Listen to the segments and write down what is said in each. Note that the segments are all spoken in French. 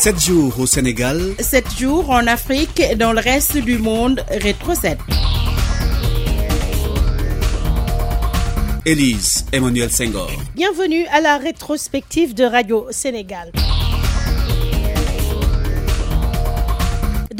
7 jours au Sénégal. 7 jours en Afrique et dans le reste du monde. Rétro 7. Élise Emmanuel Senghor. Bienvenue à la rétrospective de Radio Sénégal.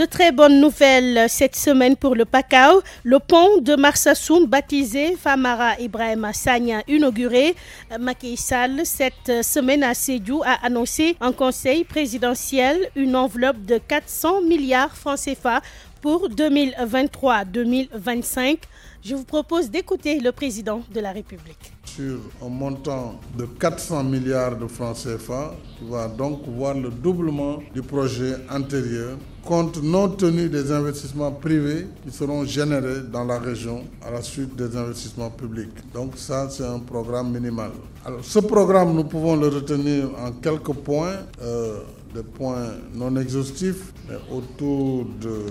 De très bonnes nouvelles cette semaine pour le Pacao. Le pont de Marsassoum, baptisé Famara Ibrahim Sagna, inauguré. Macky Sall, cette semaine à Sédou, a annoncé en conseil présidentiel une enveloppe de 400 milliards francs CFA pour 2023-2025. Je vous propose d'écouter le président de la République. Sur un montant de 400 milliards de francs CFA, qui va donc voir le doublement du projet antérieur, compte non tenu des investissements privés qui seront générés dans la région à la suite des investissements publics. Donc ça, c'est un programme minimal. Alors, ce programme, nous pouvons le retenir en quelques points. Euh, des points non exhaustifs, mais autour de,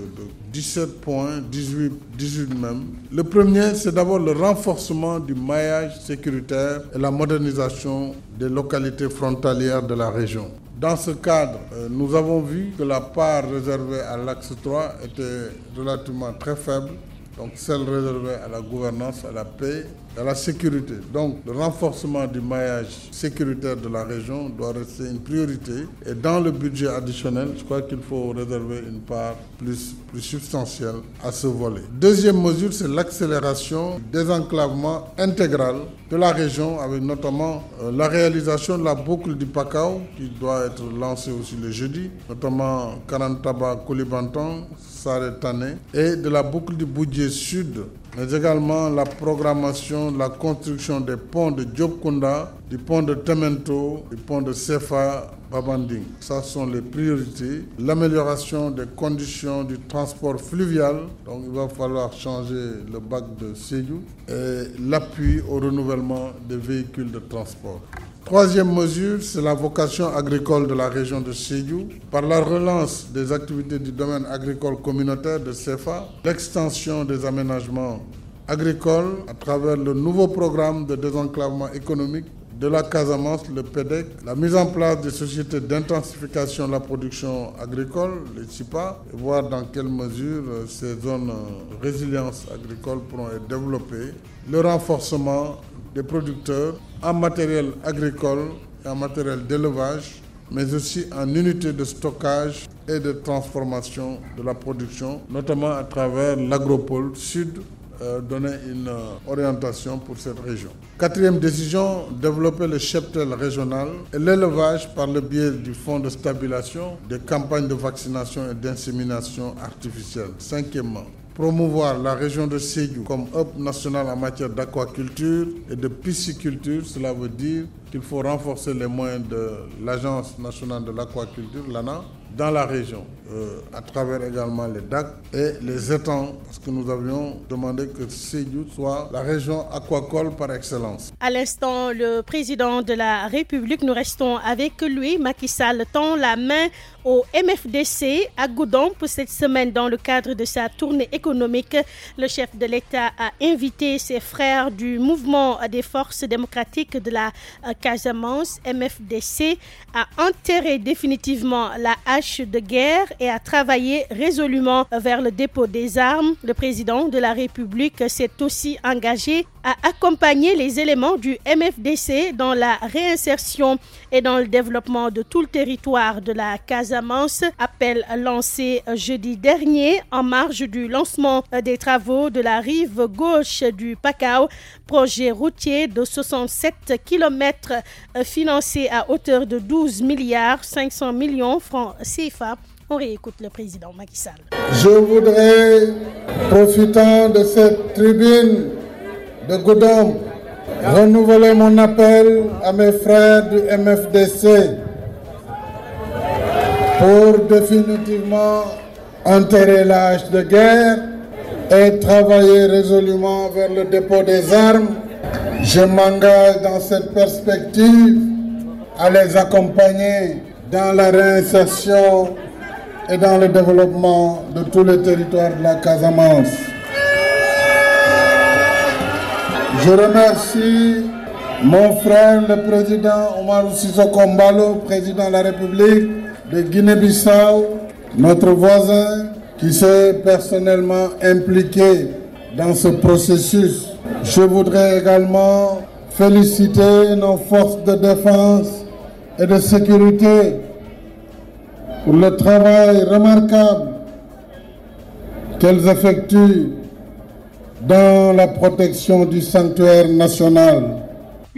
17 points, 18, 18 même. Le premier, c'est d'abord le renforcement du maillage sécuritaire et la modernisation des localités frontalières de la région. Dans ce cadre, euh, nous avons vu que la part réservée à l'axe 3 était relativement très faible, donc celle réservée à la gouvernance, à la paix à la sécurité. Donc le renforcement du maillage sécuritaire de la région doit rester une priorité. Et dans le budget additionnel, je crois qu'il faut réserver une part plus, plus substantielle à ce volet. Deuxième mesure, c'est l'accélération des enclavements intégral de la région, avec notamment euh, la réalisation de la boucle du Pacao, qui doit être lancée aussi le jeudi, notamment Karantaba, Koulibantan, Saré-Tané, et de la boucle du Boudier Sud, mais également la programmation la construction des ponts de Djobkunda, du pont de Temento, du pont de Sefa Babanding. Ça sont les priorités. L'amélioration des conditions du transport fluvial, donc il va falloir changer le bac de Seyou, et l'appui au renouvellement des véhicules de transport. Troisième mesure, c'est la vocation agricole de la région de Seyou. Par la relance des activités du domaine agricole communautaire de CEFA, l'extension des aménagements agricoles à travers le nouveau programme de désenclavement économique de la Casamance, le PEDEC, la mise en place des sociétés d'intensification de la production agricole, les CIPA, et voir dans quelle mesure euh, ces zones de euh, résilience agricole pourront être développées, le renforcement des producteurs en matériel agricole et en matériel d'élevage, mais aussi en unités de stockage et de transformation de la production, notamment à travers l'agropole sud euh, donner une euh, orientation pour cette région. Quatrième décision, développer le cheptel régional et l'élevage par le biais du fonds de stabilisation, des campagnes de vaccination et d'insémination artificielle. Cinquièmement, promouvoir la région de Sédou comme hub national en matière d'aquaculture et de pisciculture. Cela veut dire qu'il faut renforcer les moyens de l'Agence nationale de l'aquaculture, l'ANA, dans la région, euh, à travers également les DAC et les étangs, parce que nous avions demandé que Sédou soit la région aquacole par excellence. À l'instant, le président de la République, nous restons avec lui, Macky Sall, tend la main au MFDC à pour cette semaine dans le cadre de sa tournée économique. Le chef de l'État a invité ses frères du mouvement des forces démocratiques de la euh, Casamance, MFDC, à enterrer définitivement la hache de guerre et à travailler résolument vers le dépôt des armes. Le président de la République s'est aussi engagé accompagner les éléments du MFDC dans la réinsertion et dans le développement de tout le territoire de la Casamance. Appel lancé jeudi dernier en marge du lancement des travaux de la rive gauche du Pacao, projet routier de 67 km financé à hauteur de 12 milliards 500 millions francs CFA. On réécoute le président Macky Sall. Je voudrais, profitant de cette tribune, de Goudom, renouveler mon appel à mes frères du MFDC pour définitivement enterrer l'âge de guerre et travailler résolument vers le dépôt des armes. Je m'engage dans cette perspective à les accompagner dans la réinsertion et dans le développement de tous les territoires de la Casamance. Je remercie mon frère, le président Omar Sissoko Mbalo, président de la République, de Guinée-Bissau, notre voisin qui s'est personnellement impliqué dans ce processus. Je voudrais également féliciter nos forces de défense et de sécurité pour le travail remarquable qu'elles effectuent dans la protection du sanctuaire national.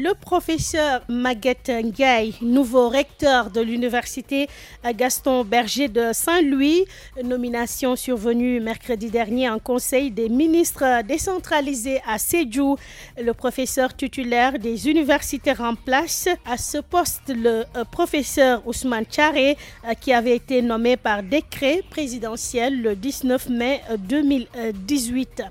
Le professeur Maguette Ndiaye, nouveau recteur de l'université Gaston Berger de Saint-Louis, nomination survenue mercredi dernier en conseil des ministres décentralisé à Sédhiou. Le professeur titulaire des universités remplace à ce poste le euh, professeur Ousmane Tchare euh, qui avait été nommé par décret présidentiel le 19 mai 2018.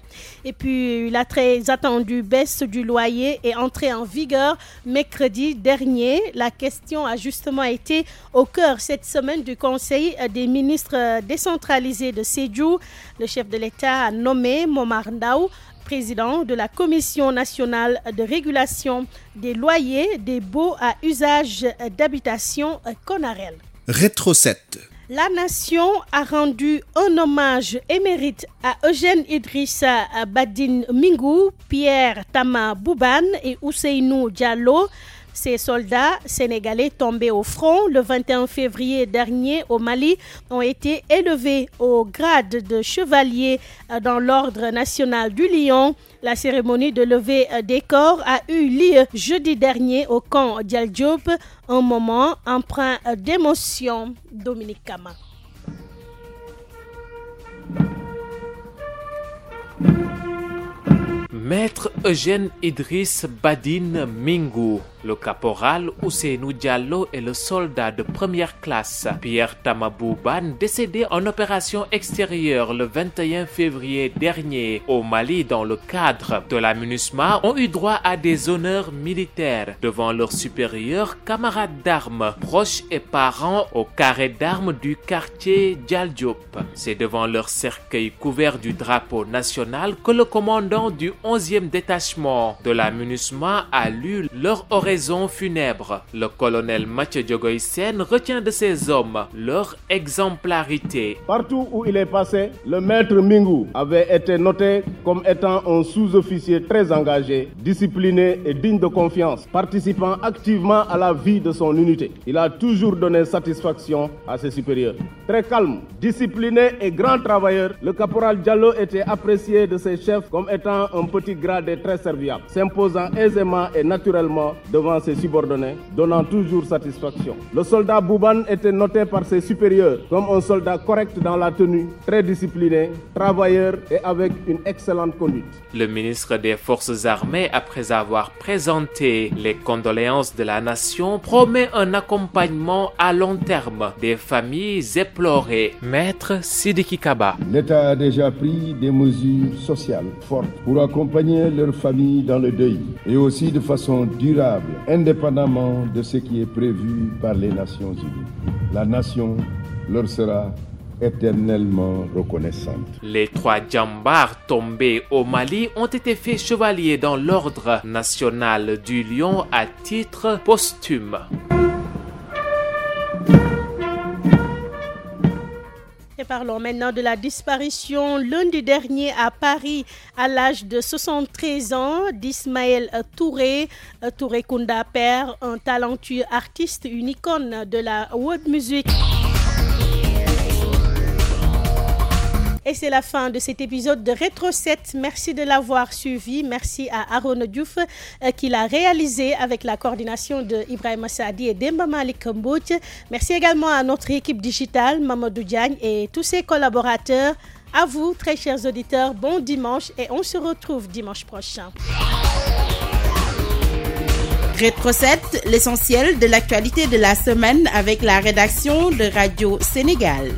Et puis la très attendue baisse du loyer est entrée en vigueur mercredi dernier. La question a justement été au cœur cette semaine du Conseil des ministres décentralisés de Sédhiou. Le chef de l'État a nommé Momar Ndao président de la Commission nationale de régulation des loyers des baux à usage d'habitation Conarel. Rétro 7. La nation a rendu un hommage émérite à Eugène Idrissa Badin Mingou, Pierre Tama Bouban et Ousseinou Diallo. Ces soldats sénégalais tombés au front le 21 février dernier au Mali ont été élevés au grade de chevalier dans l'ordre national du Lion. La cérémonie de levée des corps a eu lieu jeudi dernier au camp Dial Diop, un moment empreint d'émotion. Dominique Kama. Maître Eugène Idriss Badine Mingou, le caporal Ousseinou Diallo et le soldat de première classe Pierre Tamabouban, décédé en opération extérieure le 21 février dernier au Mali dans le cadre de la MINUSMA, ont eu droit à des honneurs militaires devant leurs supérieurs, camarades d'armes, proches et parents au carré d'armes du quartier Dialdiop. C'est devant leur cercueil couvert du drapeau national que le commandant du 11e détachement de la MINUSMA a lu leur funèbre. Le colonel Mathieu Diogoysen retient de ces hommes leur exemplarité. Partout où il est passé, le maître Mingou avait été noté comme étant un sous-officier très engagé, discipliné et digne de confiance, participant activement à la vie de son unité. Il a toujours donné satisfaction à ses supérieurs. Très calme, discipliné et grand travailleur, le caporal Diallo était apprécié de ses chefs comme étant un petit gradé très serviable, s'imposant aisément et naturellement devant ses subordonnés, donnant toujours satisfaction. Le soldat Bouban était noté par ses supérieurs comme un soldat correct dans la tenue, très discipliné, travailleur et avec une excellente conduite. Le ministre des Forces armées, après avoir présenté les condoléances de la nation, promet un accompagnement à long terme des familles éplorées. Maître Sidiki Kaba. L'État a déjà pris des mesures sociales fortes pour accompagner leurs familles dans le deuil et aussi de façon durable, indépendamment de ce qui est prévu par les Nations Unies. La nation leur sera éternellement reconnaissante. Les trois djambars tombés au Mali ont été faits chevaliers dans l'ordre national du lion à titre posthume. Parlons maintenant de la disparition lundi dernier à Paris à l'âge de 73 ans d'Ismaël Touré. Touré Kunda Père, un talentueux artiste, une icône de la world music. Et c'est la fin de cet épisode de Rétro 7. Merci de l'avoir suivi. Merci à Aaron Diouf euh, qui l'a réalisé avec la coordination de Ibrahim Sadi et Demba Malik Mbouch. Merci également à notre équipe digitale, Mamadou Diagne et tous ses collaborateurs. À vous, très chers auditeurs, bon dimanche et on se retrouve dimanche prochain. Rétro 7, l'essentiel de l'actualité de la semaine avec la rédaction de Radio Sénégal.